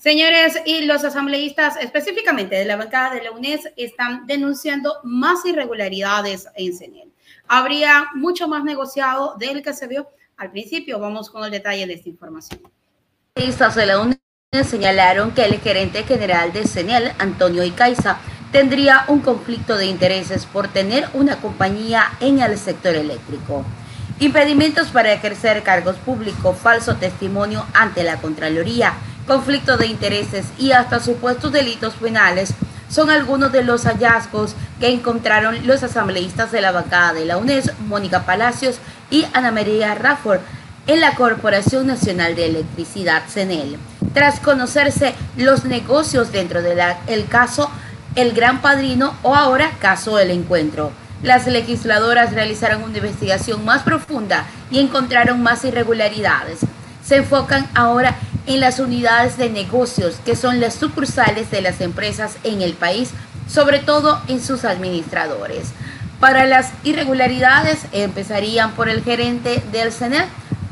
Señores, y los asambleístas específicamente de la bancada de la UNES están denunciando más irregularidades en CENEL. Habría mucho más negociado del que se vio al principio. Vamos con el detalle de esta información. Asambleístas de la UNES señalaron que el gerente general de CENEL, Antonio Icaiza, tendría un conflicto de intereses por tener una compañía en el sector eléctrico. Impedimentos para ejercer cargos públicos, falso testimonio ante la Contraloría, conflicto de intereses y hasta supuestos delitos penales son algunos de los hallazgos que encontraron los asambleístas de la bancada de la UNES, Mónica Palacios y Ana María Rafford, en la Corporación Nacional de Electricidad, CENEL. Tras conocerse los negocios dentro del caso El Gran Padrino o ahora caso El Encuentro. Las legisladoras realizaron una investigación más profunda y encontraron más irregularidades. Se enfocan ahora en las unidades de negocios, que son las sucursales de las empresas en el país, sobre todo en sus administradores. Para las irregularidades empezarían por el gerente del CENEL,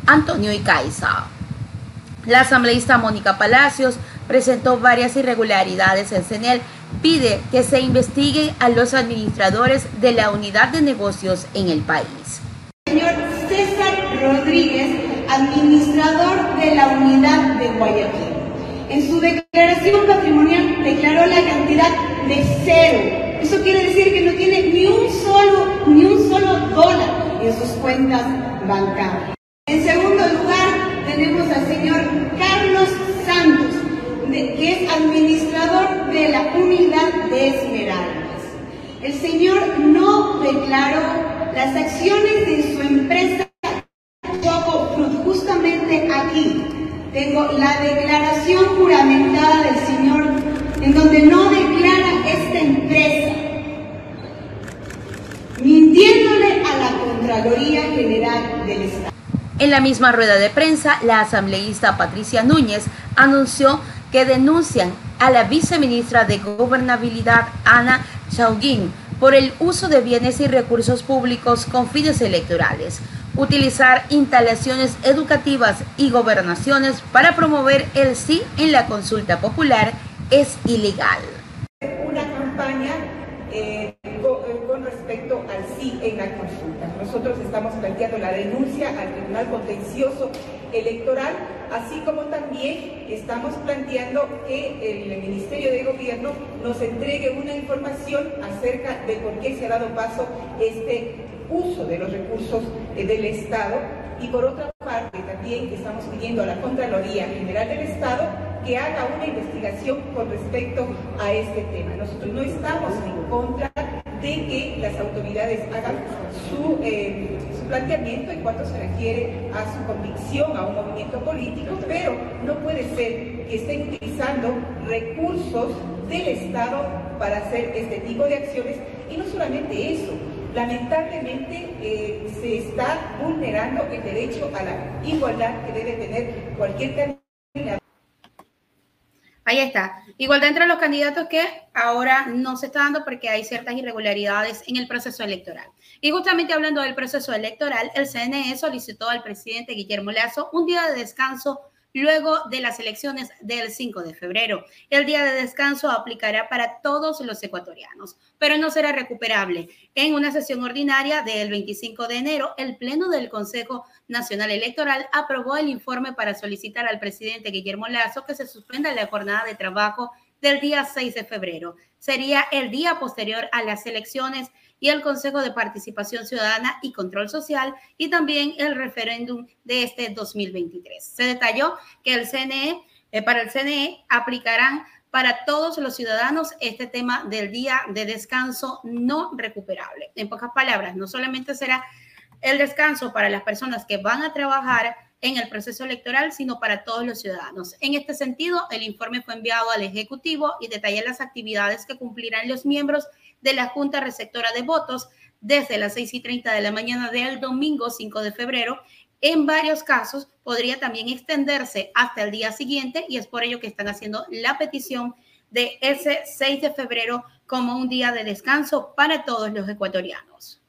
Antonio Icaiza. La asambleísta Mónica Palacios presentó varias irregularidades en CENEL, pide que se investiguen a los administradores de la unidad de negocios en el país. Señor César Rodríguez administrador de la unidad de Guayaquil. En su declaración patrimonial declaró la cantidad de cero. Eso quiere decir que no tiene ni un solo, ni un solo dólar en sus cuentas bancarias. En segundo lugar, tenemos al señor Carlos Santos, que es administrador de la unidad de Esmeraldas. El señor no declaró las acciones de su empresa justamente aquí tengo la declaración juramentada del Señor en donde no declara esta empresa, mintiéndole a la Contraloría General del Estado. En la misma rueda de prensa, la asambleísta Patricia Núñez anunció que denuncian a la viceministra de Gobernabilidad, Ana Chauguín, por el uso de bienes y recursos públicos con fines electorales utilizar instalaciones educativas y gobernaciones para promover el sí en la consulta popular es ilegal. Una campaña eh, eh, con, respecto al sí en la consulta. Nosotros estamos planteando la denuncia al Tribunal Contencioso Electoral, así como también estamos planteando que el Ministerio de Gobierno nos entregue una información acerca de por qué se ha dado paso este uso de los recursos eh, del Estado y por otra parte también estamos pidiendo a la Contraloría General del Estado que haga una investigación con respecto a este tema. Nosotros no estamos en contra de que las autoridades hagan su, eh, su, planteamiento en cuanto se refiere a su convicción a un movimiento político, pero no puede ser que estén utilizando recursos del Estado para hacer este tipo de acciones y no solamente eso, lamentablemente eh, se está vulnerando el derecho a la igualdad que debe tener cualquier candidato. Ahí está. Igualdad entre los candidatos que ahora no se está dando porque hay ciertas irregularidades en el proceso electoral. Y justamente hablando del proceso electoral, el CNE solicitó al presidente Guillermo Lazo un día de descanso luego de las elecciones del 5 de febrero. El día de descanso aplicará para todos los ecuatorianos, pero no será recuperable. En una sesión ordinaria del 25 de enero, el Pleno del Consejo Nacional Electoral aprobó el informe para solicitar al presidente Guillermo Lazo que se suspenda la jornada de trabajo del día 6 de febrero. Sería el día posterior a las elecciones y el Consejo de Participación Ciudadana y Control Social y también el referéndum de este 2023. Se detalló que el CNE, eh, para el CNE aplicarán para todos los ciudadanos este tema del día de descanso no recuperable. En pocas palabras, no solamente será el descanso para las personas que van a trabajar en el proceso electoral, sino para todos los ciudadanos. En este sentido, el informe fue enviado al Ejecutivo y detalla las actividades que cumplirán los miembros de la Junta Receptora de Votos desde las 6 y 30 de la mañana del domingo 5 de febrero. En varios casos podría también extenderse hasta el día siguiente y es por ello que están haciendo la petición de ese 6 de febrero como un día de descanso para todos los ecuatorianos.